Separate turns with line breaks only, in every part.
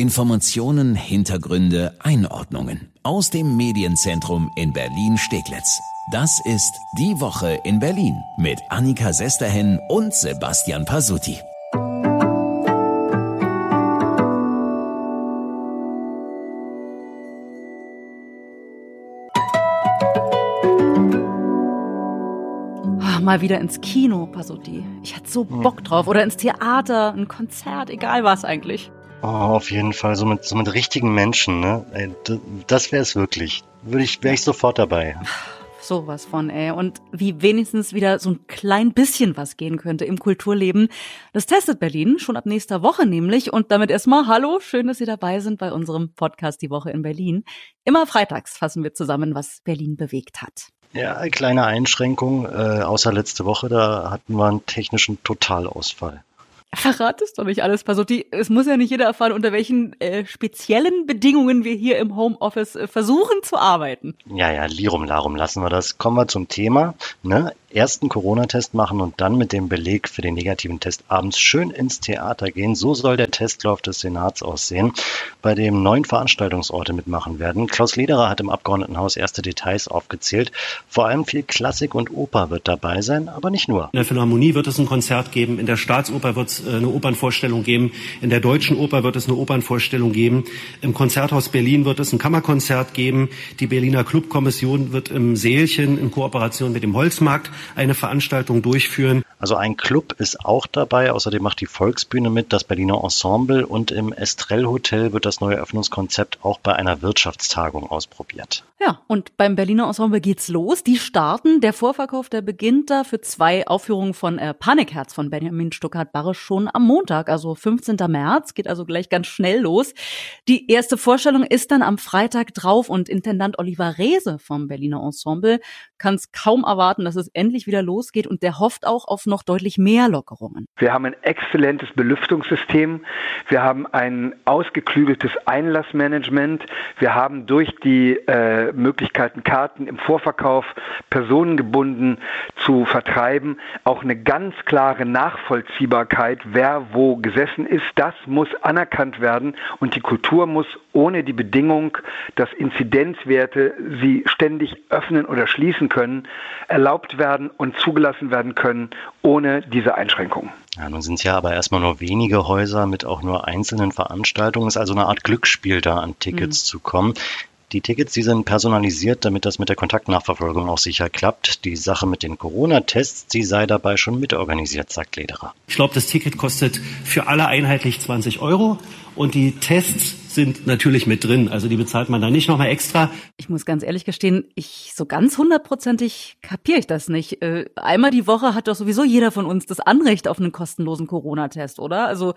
Informationen, Hintergründe, Einordnungen aus dem Medienzentrum in Berlin-Steglitz. Das ist Die Woche in Berlin mit Annika Sesterhen und Sebastian Pasuti.
mal wieder ins Kino, Pasuti. Ich hatte so Bock drauf. Oder ins Theater, ein Konzert, egal was eigentlich.
Oh, auf jeden Fall, so mit, so mit richtigen Menschen, ne? Ey, das wäre es wirklich. Würde ich, wäre ich sofort dabei.
Sowas von, ey. Und wie wenigstens wieder so ein klein bisschen was gehen könnte im Kulturleben. Das testet Berlin schon ab nächster Woche nämlich. Und damit erstmal Hallo, schön, dass Sie dabei sind bei unserem Podcast Die Woche in Berlin. Immer freitags fassen wir zusammen, was Berlin bewegt hat.
Ja, kleine Einschränkung. Äh, außer letzte Woche, da hatten wir einen technischen Totalausfall.
Verrat es doch nicht alles, Pasotti. Es muss ja nicht jeder erfahren, unter welchen äh, speziellen Bedingungen wir hier im Homeoffice äh, versuchen zu arbeiten.
Ja, ja, Lirum Larum lassen wir das. Kommen wir zum Thema. Ne? Ersten Corona-Test machen und dann mit dem Beleg für den negativen Test abends schön ins Theater gehen. So soll der Testlauf des Senats aussehen, bei dem neun Veranstaltungsorte mitmachen werden. Klaus Lederer hat im Abgeordnetenhaus erste Details aufgezählt. Vor allem viel Klassik und Oper wird dabei sein, aber nicht nur.
In der Philharmonie wird es ein Konzert geben, in der Staatsoper wird es äh, eine Opernvorstellung geben. In der Deutschen Oper wird es eine Opernvorstellung geben. Im Konzerthaus Berlin wird es ein Kammerkonzert geben. Die Berliner Clubkommission wird im Sälchen in Kooperation mit dem Holzmarkt eine Veranstaltung durchführen.
Also ein Club ist auch dabei. Außerdem macht die Volksbühne mit, das Berliner Ensemble und im Estrell Hotel wird das neue Öffnungskonzept auch bei einer Wirtschaftstagung ausprobiert.
Ja, und beim Berliner Ensemble geht's los. Die starten. Der Vorverkauf, der beginnt da für zwei Aufführungen von äh, Panikherz von Benjamin Stuckart-Barre schon am Montag, also 15. März. Geht also gleich ganz schnell los. Die erste Vorstellung ist dann am Freitag drauf und Intendant Oliver Rehse vom Berliner Ensemble kann es kaum erwarten, dass es endlich wieder losgeht und der hofft auch auf noch deutlich mehr Lockerungen.
Wir haben ein exzellentes Belüftungssystem. Wir haben ein ausgeklügeltes Einlassmanagement. Wir haben durch die äh, Möglichkeiten, Karten im Vorverkauf personengebunden zu vertreiben, auch eine ganz klare Nachvollziehbarkeit, wer wo gesessen ist. Das muss anerkannt werden und die Kultur muss ohne die Bedingung, dass Inzidenzwerte sie ständig öffnen oder schließen können, erlaubt werden und zugelassen werden können, ohne diese Einschränkungen.
Ja, nun sind es ja aber erstmal nur wenige Häuser mit auch nur einzelnen Veranstaltungen. Es ist also eine Art Glücksspiel, da an Tickets mhm. zu kommen. Die Tickets, die sind personalisiert, damit das mit der Kontaktnachverfolgung auch sicher klappt. Die Sache mit den Corona-Tests, die sei dabei schon mitorganisiert, sagt Lederer.
Ich glaube, das Ticket kostet für alle einheitlich 20 Euro und die Tests sind natürlich mit drin. Also die bezahlt man dann nicht nochmal extra.
Ich muss ganz ehrlich gestehen, ich so ganz hundertprozentig kapiere ich das nicht. Äh, einmal die Woche hat doch sowieso jeder von uns das Anrecht auf einen kostenlosen Corona-Test, oder? Also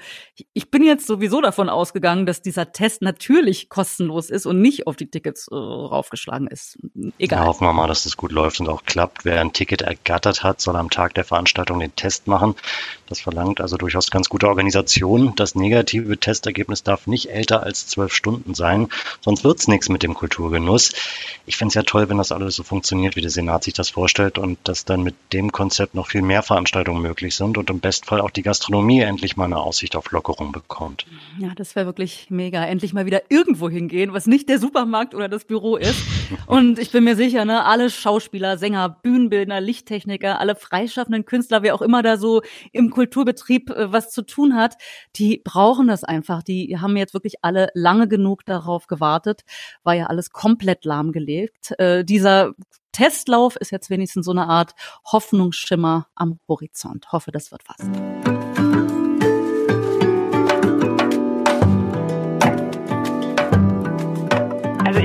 ich bin jetzt sowieso davon ausgegangen, dass dieser Test natürlich kostenlos ist und nicht auf die Tickets äh, raufgeschlagen ist. Egal.
Ja, hoffen wir mal, dass das gut läuft und auch klappt. Wer ein Ticket ergattert hat, soll am Tag der Veranstaltung den Test machen. Das verlangt also durchaus ganz gute Organisation. Das negative Testergebnis darf nicht älter als zwölf Stunden sein, sonst wird's nichts mit dem Kulturgenuss. Ich finde es ja toll, wenn das alles so funktioniert, wie der Senat sich das vorstellt und dass dann mit dem Konzept noch viel mehr Veranstaltungen möglich sind und im Bestfall auch die Gastronomie endlich mal eine Aussicht auf Lockerung bekommt.
Ja, das wäre wirklich mega. Endlich mal wieder irgendwo hingehen, was nicht der Supermarkt oder das Büro ist. Und ich bin mir sicher, ne, alle Schauspieler, Sänger, Bühnenbildner, Lichttechniker, alle freischaffenden Künstler, wer auch immer da so im Kulturbetrieb äh, was zu tun hat, die brauchen das einfach. Die haben jetzt wirklich alle lange genug darauf gewartet. War ja alles komplett lahmgelegt. Äh, dieser Testlauf ist jetzt wenigstens so eine Art Hoffnungsschimmer am Horizont. Hoffe, das wird was.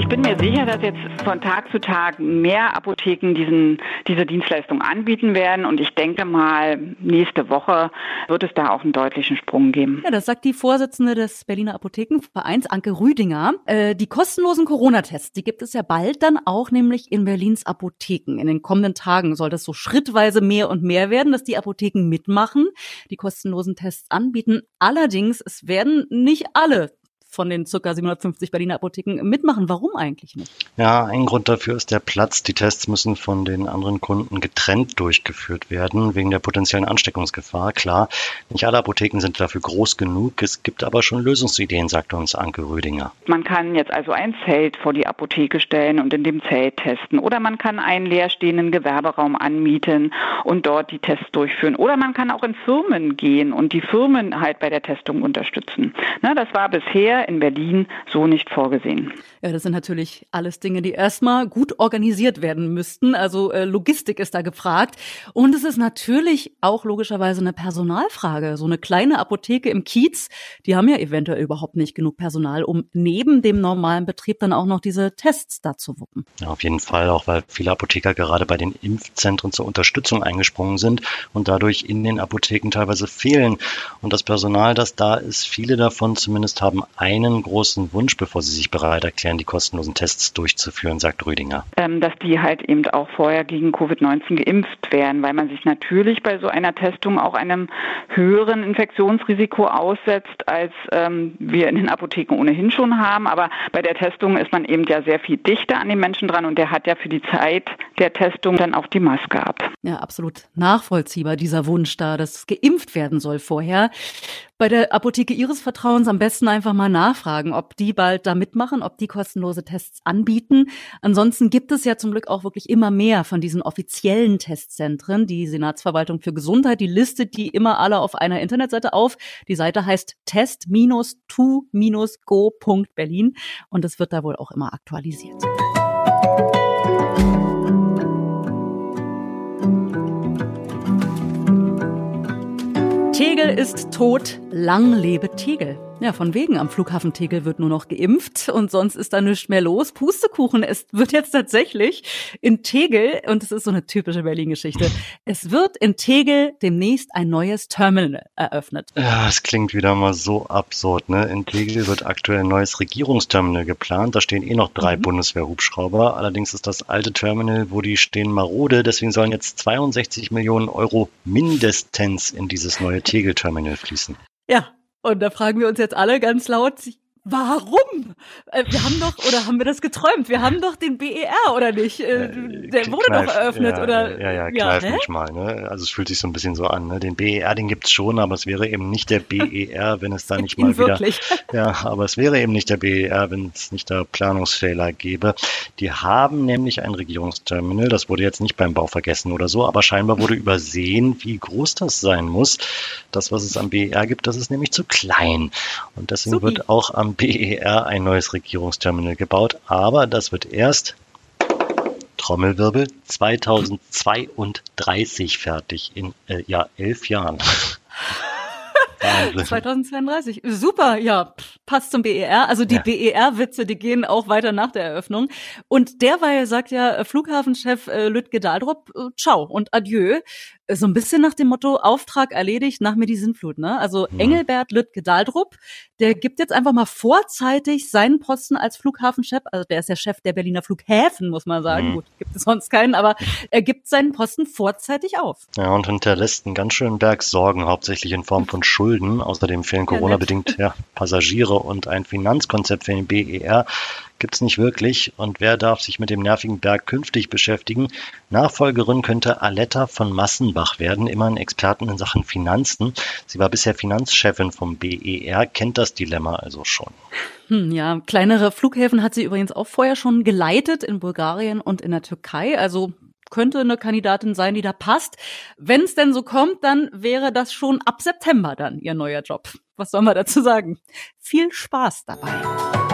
Ich bin mir sicher, dass jetzt von Tag zu Tag mehr Apotheken diesen, diese Dienstleistung anbieten werden. Und ich denke mal, nächste Woche wird es da auch einen deutlichen Sprung geben.
Ja, das sagt die Vorsitzende des Berliner Apothekenvereins, Anke Rüdinger. Äh, die kostenlosen Corona-Tests, die gibt es ja bald dann auch nämlich in Berlins Apotheken. In den kommenden Tagen soll das so schrittweise mehr und mehr werden, dass die Apotheken mitmachen, die kostenlosen Tests anbieten. Allerdings, es werden nicht alle von den circa 750 Berliner Apotheken mitmachen. Warum eigentlich nicht?
Ja, ein Grund dafür ist der Platz. Die Tests müssen von den anderen Kunden getrennt durchgeführt werden, wegen der potenziellen Ansteckungsgefahr. Klar, nicht alle Apotheken sind dafür groß genug. Es gibt aber schon Lösungsideen, sagt uns Anke Rödinger.
Man kann jetzt also ein Zelt vor die Apotheke stellen und in dem Zelt testen. Oder man kann einen leerstehenden Gewerberaum anmieten und dort die Tests durchführen. Oder man kann auch in Firmen gehen und die Firmen halt bei der Testung unterstützen. Na, das war bisher in Berlin so nicht vorgesehen.
Ja, das sind natürlich alles Dinge, die erstmal gut organisiert werden müssten. Also äh, Logistik ist da gefragt. Und es ist natürlich auch logischerweise eine Personalfrage. So eine kleine Apotheke im Kiez, die haben ja eventuell überhaupt nicht genug Personal, um neben dem normalen Betrieb dann auch noch diese Tests da zu wuppen.
Ja, auf jeden Fall, auch weil viele Apotheker gerade bei den Impfzentren zur Unterstützung eingesprungen sind und dadurch in den Apotheken teilweise fehlen. Und das Personal, das da ist, viele davon zumindest haben einen großen Wunsch, bevor sie sich bereit erklären, die kostenlosen Tests durchzuführen, sagt Rüdinger.
Ähm, dass die halt eben auch vorher gegen Covid-19 geimpft werden, weil man sich natürlich bei so einer Testung auch einem höheren Infektionsrisiko aussetzt, als ähm, wir in den Apotheken ohnehin schon haben. Aber bei der Testung ist man eben ja sehr viel dichter an den Menschen dran und der hat ja für die Zeit der Testung dann auch die Maske ab.
Ja, absolut nachvollziehbar, dieser Wunsch da, dass geimpft werden soll vorher bei der Apotheke Ihres Vertrauens am besten einfach mal nachfragen, ob die bald da mitmachen, ob die kostenlose Tests anbieten. Ansonsten gibt es ja zum Glück auch wirklich immer mehr von diesen offiziellen Testzentren. Die Senatsverwaltung für Gesundheit, die listet die immer alle auf einer Internetseite auf. Die Seite heißt test-to-go.berlin und es wird da wohl auch immer aktualisiert. Tegel ist tot, lang lebe Tegel. Ja, von wegen am Flughafen Tegel wird nur noch geimpft und sonst ist da nichts mehr los. Pustekuchen, es wird jetzt tatsächlich in Tegel, und es ist so eine typische Berlin-Geschichte, es wird in Tegel demnächst ein neues Terminal eröffnet.
Ja, es klingt wieder mal so absurd, ne? In Tegel wird aktuell ein neues Regierungsterminal geplant. Da stehen eh noch drei mhm. Bundeswehrhubschrauber. Allerdings ist das alte Terminal, wo die stehen, marode. Deswegen sollen jetzt 62 Millionen Euro mindestens in dieses neue Tegel-Terminal fließen.
Ja, und da fragen wir uns jetzt alle ganz laut, Warum? Äh, wir haben doch, oder haben wir das geträumt? Wir haben doch den BER, oder nicht? Äh, äh, der wurde kneif, doch eröffnet,
ja,
oder?
Ja, ja, kneif ja, mich mal. Ne? Also es fühlt sich so ein bisschen so an. Ne? Den BER, den gibt's schon, aber es wäre eben nicht der BER, wenn es da nicht mal wieder... Wirklich? Ja, aber es wäre eben nicht der BER, wenn es nicht da Planungsfehler gäbe. Die haben nämlich ein Regierungsterminal, das wurde jetzt nicht beim Bau vergessen oder so, aber scheinbar wurde übersehen, wie groß das sein muss. Das, was es am BER gibt, das ist nämlich zu klein. Und deswegen Supi. wird auch am BER ein neues Regierungsterminal gebaut, aber das wird erst Trommelwirbel 2032 fertig in äh, ja elf Jahren.
2032. Super, ja, passt zum BER. Also die ja. BER-Witze, die gehen auch weiter nach der Eröffnung. Und derweil sagt ja äh, Flughafenchef äh, Lütke Daldrup, äh, ciao und adieu so ein bisschen nach dem Motto Auftrag erledigt, nach mir die Sinnflut. Ne? Also ja. Engelbert Lüttke Daldrup, der gibt jetzt einfach mal vorzeitig seinen Posten als Flughafenchef, also der ist der Chef der Berliner Flughäfen, muss man sagen. Mhm. Gut, gibt es sonst keinen, aber er gibt seinen Posten vorzeitig auf.
Ja, und hinterlässt einen ganz schönen Berg Sorgen, hauptsächlich in Form von Schulden. Außerdem fehlen Corona-bedingt ja, Passagiere und ein Finanzkonzept für den BER gibt es nicht wirklich. Und wer darf sich mit dem nervigen Berg künftig beschäftigen? Nachfolgerin könnte Aletta von Massenbach werden, immer ein Experten in Sachen Finanzen. Sie war bisher Finanzchefin vom BER, kennt das Dilemma also schon.
Hm, ja, kleinere Flughäfen hat sie übrigens auch vorher schon geleitet in Bulgarien und in der Türkei. Also könnte eine Kandidatin sein, die da passt. Wenn es denn so kommt, dann wäre das schon ab September dann ihr neuer Job. Was soll man dazu sagen? Viel Spaß dabei.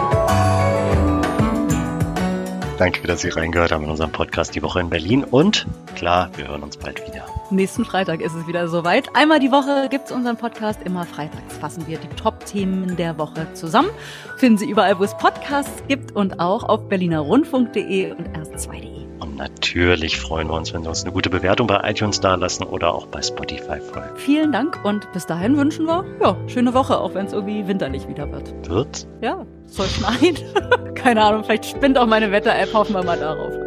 Danke, dass Sie reingehört haben in unserem Podcast Die Woche in Berlin. Und klar, wir hören uns bald wieder.
Nächsten Freitag ist es wieder soweit. Einmal die Woche gibt es unseren Podcast. Immer freitags fassen wir die Top-Themen der Woche zusammen. Finden Sie überall, wo es Podcasts gibt und auch auf berlinerrundfunk.de und erst2.de.
Natürlich freuen wir uns, wenn Sie uns eine gute Bewertung bei iTunes da lassen oder auch bei Spotify folgen.
Vielen Dank und bis dahin wünschen wir, ja, schöne Woche, auch wenn es irgendwie winterlich wieder wird.
Wird?
Ja, soll schneien. Keine Ahnung, vielleicht spinnt auch meine Wetter-App, hoffen wir mal darauf.